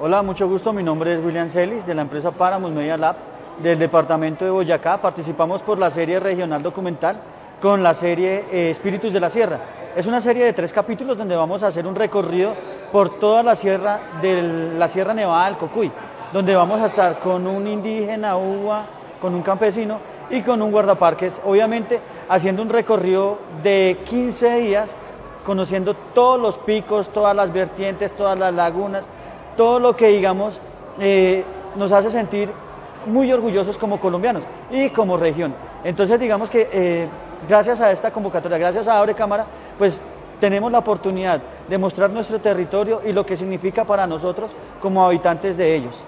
Hola, mucho gusto. Mi nombre es William Celis de la empresa Paramus Media Lab del departamento de Boyacá. Participamos por la serie regional documental con la serie eh, Espíritus de la Sierra. Es una serie de tres capítulos donde vamos a hacer un recorrido por toda la sierra de la Sierra Nevada del Cocuy, donde vamos a estar con un indígena, uva, con un campesino y con un guardaparques, obviamente haciendo un recorrido de 15 días, conociendo todos los picos, todas las vertientes, todas las lagunas, todo lo que digamos eh, nos hace sentir muy orgullosos como colombianos y como región. Entonces digamos que eh, gracias a esta convocatoria, gracias a Abre Cámara, pues tenemos la oportunidad de mostrar nuestro territorio y lo que significa para nosotros como habitantes de ellos.